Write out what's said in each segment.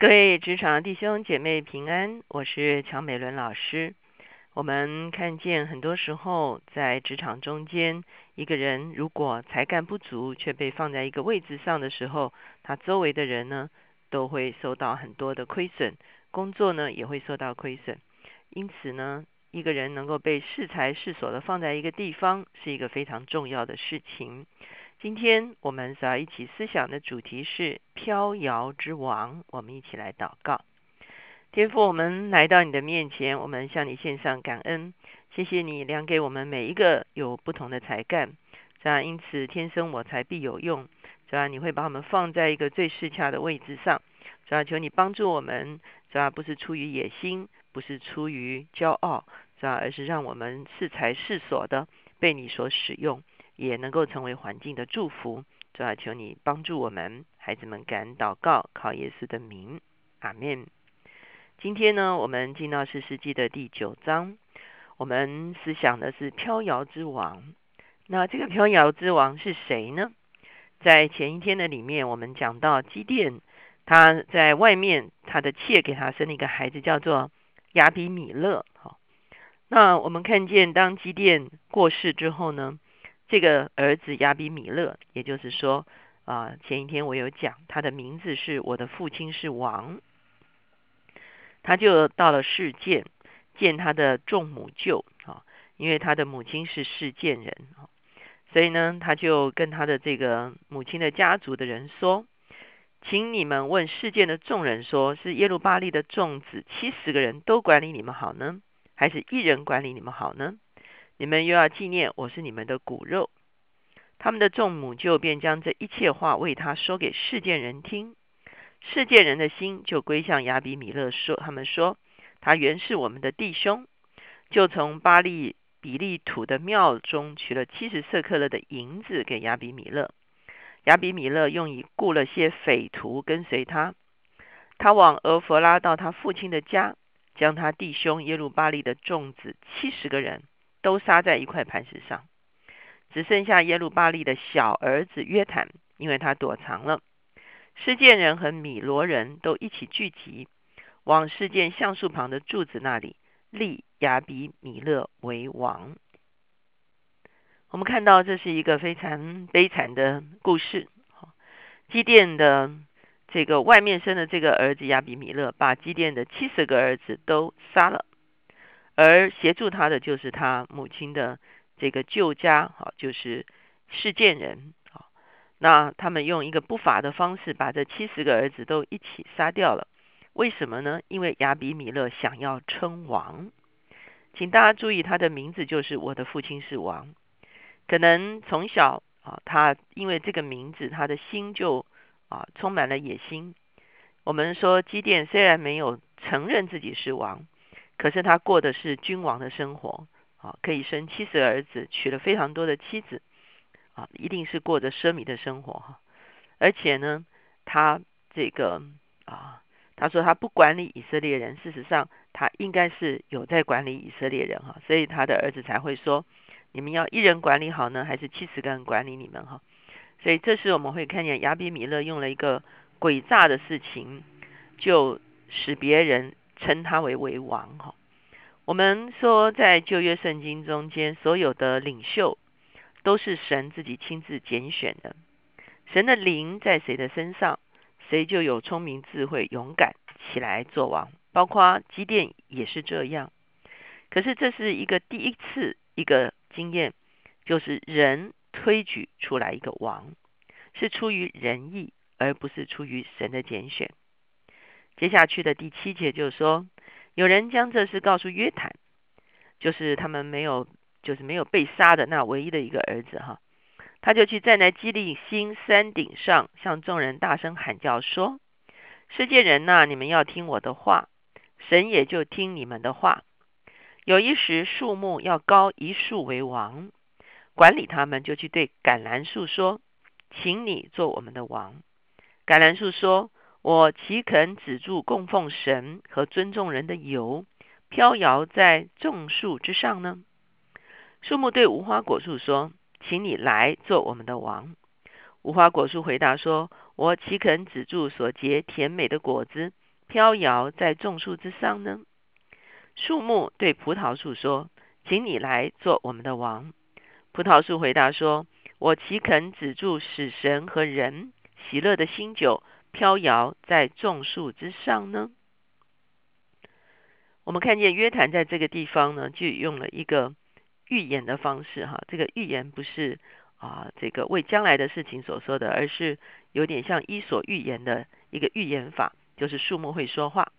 各位职场弟兄姐妹平安，我是乔美伦老师。我们看见很多时候在职场中间，一个人如果才干不足，却被放在一个位置上的时候，他周围的人呢都会受到很多的亏损，工作呢也会受到亏损。因此呢，一个人能够被适才适所的放在一个地方，是一个非常重要的事情。今天我们所要一起思想的主题是飘摇之王。我们一起来祷告，天父，我们来到你的面前，我们向你献上感恩，谢谢你量给我们每一个有不同的才干，这样因此天生我材必有用，这样你会把我们放在一个最适恰的位置上，主要求你帮助我们，主要不是出于野心，不是出于骄傲，主要而是让我们适才适所的被你所使用。也能够成为环境的祝福，主要求你帮助我们，孩子们敢祷告，靠耶稣的名，阿门。今天呢，我们进到四世纪的第九章，我们思想的是飘摇之王。那这个飘摇之王是谁呢？在前一天的里面，我们讲到基甸，他在外面，他的妾给他生了一个孩子，叫做亚比米勒。好，那我们看见当基甸过世之后呢？这个儿子亚比米勒，也就是说，啊，前一天我有讲，他的名字是我的父亲是王，他就到了世件见他的众母舅啊，因为他的母亲是世件人啊，所以呢，他就跟他的这个母亲的家族的人说，请你们问世件的众人说，是耶路巴利的众子七十个人都管理你们好呢，还是一人管理你们好呢？你们又要纪念我是你们的骨肉，他们的众母就便将这一切话为他说给世件人听，世件人的心就归向亚比米勒说，他们说他原是我们的弟兄，就从巴利比利土的庙中取了七十色克勒的银子给亚比米勒，亚比米勒用以雇了些匪徒跟随他，他往俄弗拉到他父亲的家，将他弟兄耶路巴利的众子七十个人。都杀在一块磐石上，只剩下耶路巴利的小儿子约坦，因为他躲藏了。事件人和米罗人都一起聚集，往事件橡树旁的柱子那里立亚比米勒为王。我们看到这是一个非常悲惨的故事。基甸的这个外面生的这个儿子亚比米勒，把基甸的七十个儿子都杀了。而协助他的就是他母亲的这个旧家，好，就是事件人，啊，那他们用一个不法的方式把这七十个儿子都一起杀掉了。为什么呢？因为亚比米勒想要称王，请大家注意，他的名字就是我的父亲是王。可能从小啊，他因为这个名字，他的心就啊充满了野心。我们说基甸虽然没有承认自己是王。可是他过的是君王的生活，啊，可以生七十儿子，娶了非常多的妻子，啊，一定是过着奢靡的生活哈。而且呢，他这个啊，他说他不管理以色列人，事实上他应该是有在管理以色列人哈，所以他的儿子才会说，你们要一人管理好呢，还是七十个人管理你们哈？所以这时我们会看见亚比米勒用了一个诡诈的事情，就使别人。称他为为王哈，我们说在旧约圣经中间，所有的领袖都是神自己亲自拣选的。神的灵在谁的身上，谁就有聪明智慧、勇敢起来做王。包括基甸也是这样。可是这是一个第一次一个经验，就是人推举出来一个王，是出于仁义，而不是出于神的拣选。接下去的第七节就是说，有人将这事告诉约坦，就是他们没有，就是没有被杀的那唯一的一个儿子哈，他就去站在基利新山顶上，向众人大声喊叫说：“世界人呐，你们要听我的话，神也就听你们的话。有一时树木要高一树为王，管理他们，就去对橄榄树说，请你做我们的王。橄榄树说。”我岂肯止住供奉神和尊重人的油，飘摇在众树之上呢？树木对无花果树说：“请你来做我们的王。”无花果树回答说：“我岂肯止住所结甜美的果子飘摇在众树之上呢？树木对葡萄树说：“请你来做我们的王。”葡萄树回答说：“我岂肯止住使神和人喜乐的新酒飘摇在众树之上呢？”我们看见约坦在这个地方呢，就用了一个预言的方式，哈，这个预言不是啊，这个为将来的事情所说的，而是有点像伊索寓言的一个预言法，就是树木会说话。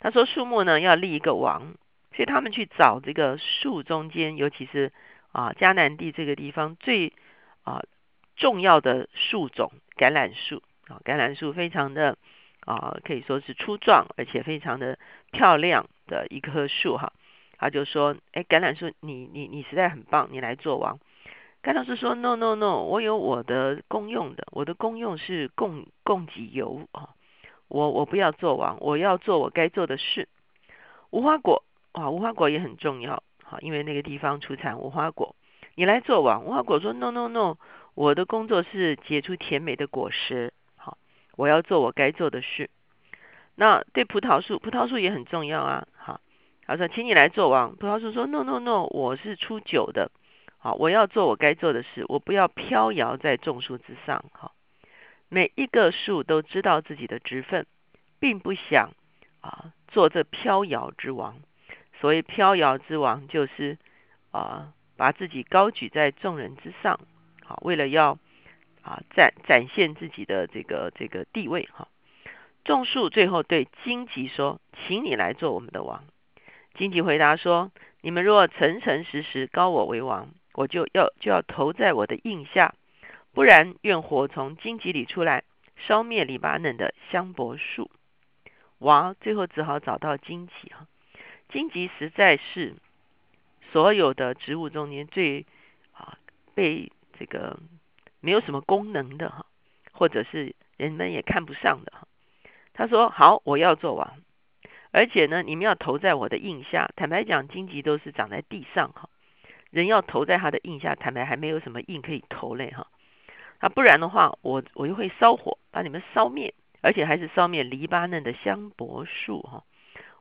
他说树木呢要立一个王，所以他们去找这个树中间，尤其是啊迦南地这个地方最啊重要的树种橄榄树啊，橄榄树非常的。啊，可以说是粗壮而且非常的漂亮的一棵树哈。他就说：“哎，橄榄树，你你你实在很棒，你来做王。”橄榄树说：“No No No，我有我的功用的，我的功用是供供给油啊，我我不要做王，我要做我该做的事。”无花果啊，无花果也很重要哈，因为那个地方出产无花果，你来做王。无花果说：“No No No，我的工作是结出甜美的果实。”好我要做我该做的事。那对葡萄树，葡萄树也很重要啊。好，他说，请你来做王。葡萄树说：No No No，我是出酒的。好，我要做我该做的事，我不要飘摇在众树之上。好，每一个树都知道自己的职分，并不想啊做这飘摇之王。所谓飘摇之王，就是啊把自己高举在众人之上。好，为了要。啊，展展现自己的这个这个地位哈。众树最后对荆棘说：“请你来做我们的王。”荆棘回答说：“你们若诚诚实实高我为王，我就要就要投在我的印下；不然，愿火从荆棘里出来，烧灭黎巴嫩的香柏树。”王最后只好找到荆棘哈。荆棘实在是所有的植物中间最啊被这个。没有什么功能的哈，或者是人们也看不上的哈。他说：“好，我要做王，而且呢，你们要投在我的印下。坦白讲，荆棘都是长在地上哈，人要投在他的印下，坦白还没有什么印可以投嘞哈。啊，不然的话，我我就会烧火把你们烧灭，而且还是烧灭黎巴嫩的香柏树哈。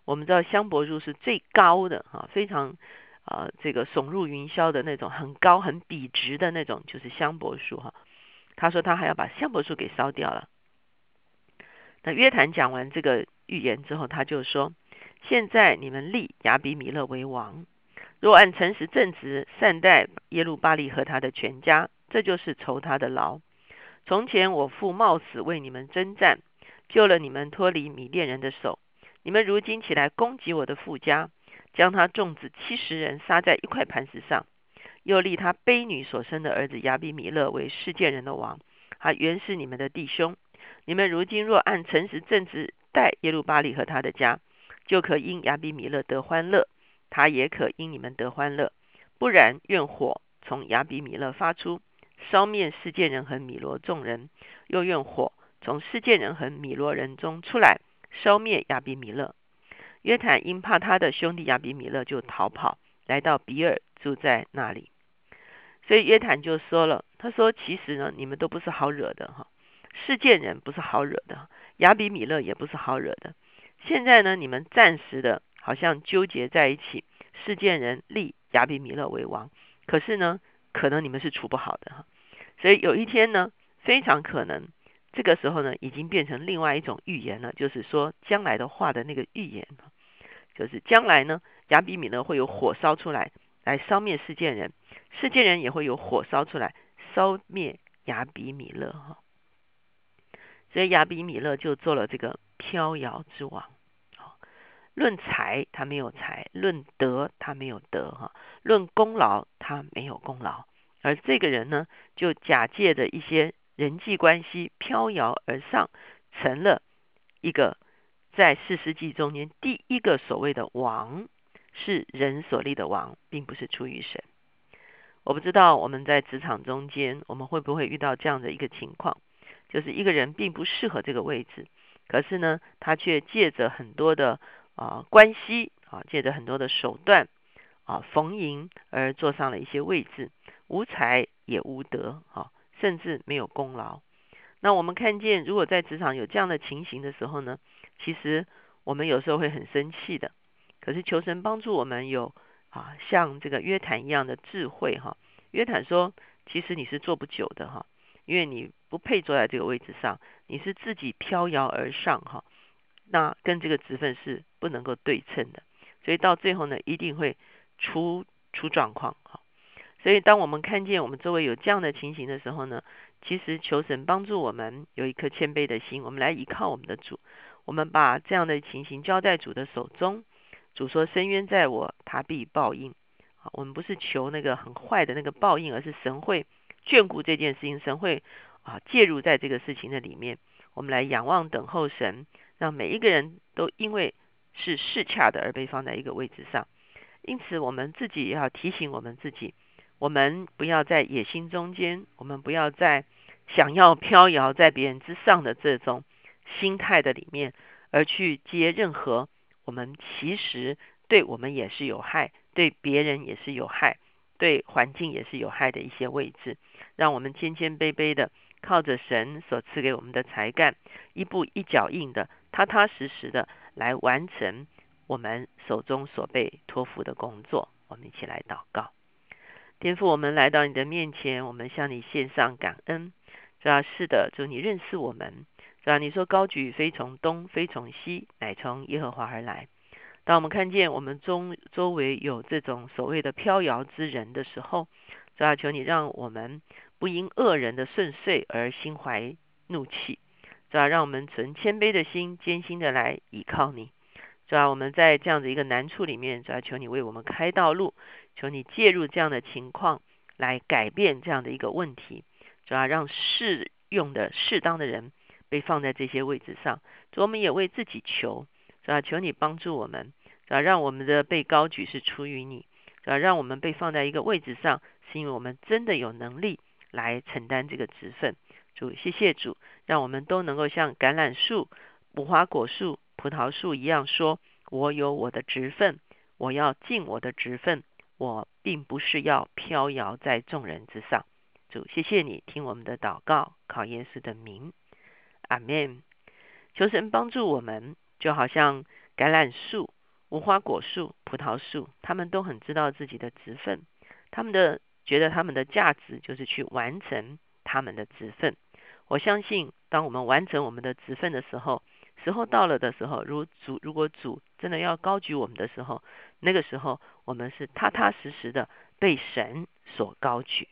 我们知道香柏树是最高的哈，非常。”啊，这个耸入云霄的那种很高很笔直的那种，就是香柏树哈。他说他还要把香柏树给烧掉了。那约坦讲完这个预言之后，他就说：现在你们立亚比米勒为王，若按诚实正直善待耶路巴利和他的全家，这就是酬他的劳。从前我父冒死为你们征战，救了你们脱离米甸人的手，你们如今起来攻击我的父家。将他众子七十人杀在一块磐石上，又立他卑女所生的儿子亚比米勒为世界人的王。他原是你们的弟兄，你们如今若按诚实正直待耶路巴利和他的家，就可因亚比米勒得欢乐，他也可因你们得欢乐。不然，愿火从亚比米勒发出，烧灭世界人和米罗众人；又用火从世界人和米罗人中出来，烧灭亚比米勒。约坦因怕他的兄弟亚比米勒，就逃跑，来到比尔住在那里。所以约坦就说了：“他说，其实呢，你们都不是好惹的哈，世界人不是好惹的，亚比米勒也不是好惹的。现在呢，你们暂时的好像纠结在一起，世界人立亚比米勒为王，可是呢，可能你们是处不好的哈。所以有一天呢，非常可能。”这个时候呢，已经变成另外一种预言了，就是说将来的话的那个预言，就是将来呢，亚比米勒会有火烧出来，来烧灭世界人，世界人也会有火烧出来，烧灭亚比米勒哈。所以亚比米勒就做了这个飘摇之王。论财他没有财，论德他没有德哈，论功劳他没有功劳，而这个人呢，就假借着一些。人际关系飘摇而上，成了一个在四世纪中间第一个所谓的王，是人所立的王，并不是出于神。我不知道我们在职场中间，我们会不会遇到这样的一个情况，就是一个人并不适合这个位置，可是呢，他却借着很多的啊关系啊，借着很多的手段啊逢迎而坐上了一些位置，无才也无德啊。甚至没有功劳，那我们看见，如果在职场有这样的情形的时候呢，其实我们有时候会很生气的。可是求神帮助我们有啊，像这个约坦一样的智慧哈。约坦说，其实你是做不久的哈，因为你不配坐在这个位置上，你是自己飘摇而上哈。那跟这个职分是不能够对称的，所以到最后呢，一定会出出状况哈。所以当我们看见我们周围有这样的情形的时候呢，其实求神帮助我们有一颗谦卑的心，我们来依靠我们的主，我们把这样的情形交在主的手中。主说：“深渊在我，他必报应。”啊，我们不是求那个很坏的那个报应，而是神会眷顾这件事情，神会啊介入在这个事情的里面。我们来仰望等候神，让每一个人都因为是适恰的而被放在一个位置上。因此，我们自己也要提醒我们自己。我们不要在野心中间，我们不要在想要飘摇在别人之上的这种心态的里面，而去接任何我们其实对我们也是有害，对别人也是有害，对环境也是有害的一些位置。让我们谦谦卑卑的，靠着神所赐给我们的才干，一步一脚印的，踏踏实实的来完成我们手中所被托付的工作。我们一起来祷告。天父，我们来到你的面前，我们向你献上感恩。主啊是的，主你认识我们。主啊你说高举非从东，非从西，乃从耶和华而来。当我们看见我们中周围有这种所谓的飘摇之人的时候，主要求你让我们不因恶人的顺遂而心怀怒气。主要让我们存谦卑的心，艰辛的来倚靠你。主要我们在这样的一个难处里面，主要求你为我们开道路。求你介入这样的情况，来改变这样的一个问题，主要让适用的、适当的人被放在这些位置上。主，我们也为自己求，主要求你帮助我们，主要让我们的被高举是出于你，主要让我们被放在一个位置上，是因为我们真的有能力来承担这个职分。主，谢谢主，让我们都能够像橄榄树、无花果树、葡萄树一样，说我有我的职分，我要尽我的职分。我并不是要飘摇在众人之上，主，谢谢你听我们的祷告，考耶稣的名，阿门。求神帮助我们，就好像橄榄树、无花果树、葡萄树，他们都很知道自己的职分，他们的觉得他们的价值就是去完成他们的职分。我相信，当我们完成我们的职分的时候，时候到了的时候，如主如果主真的要高举我们的时候，那个时候我们是踏踏实实的被神所高举。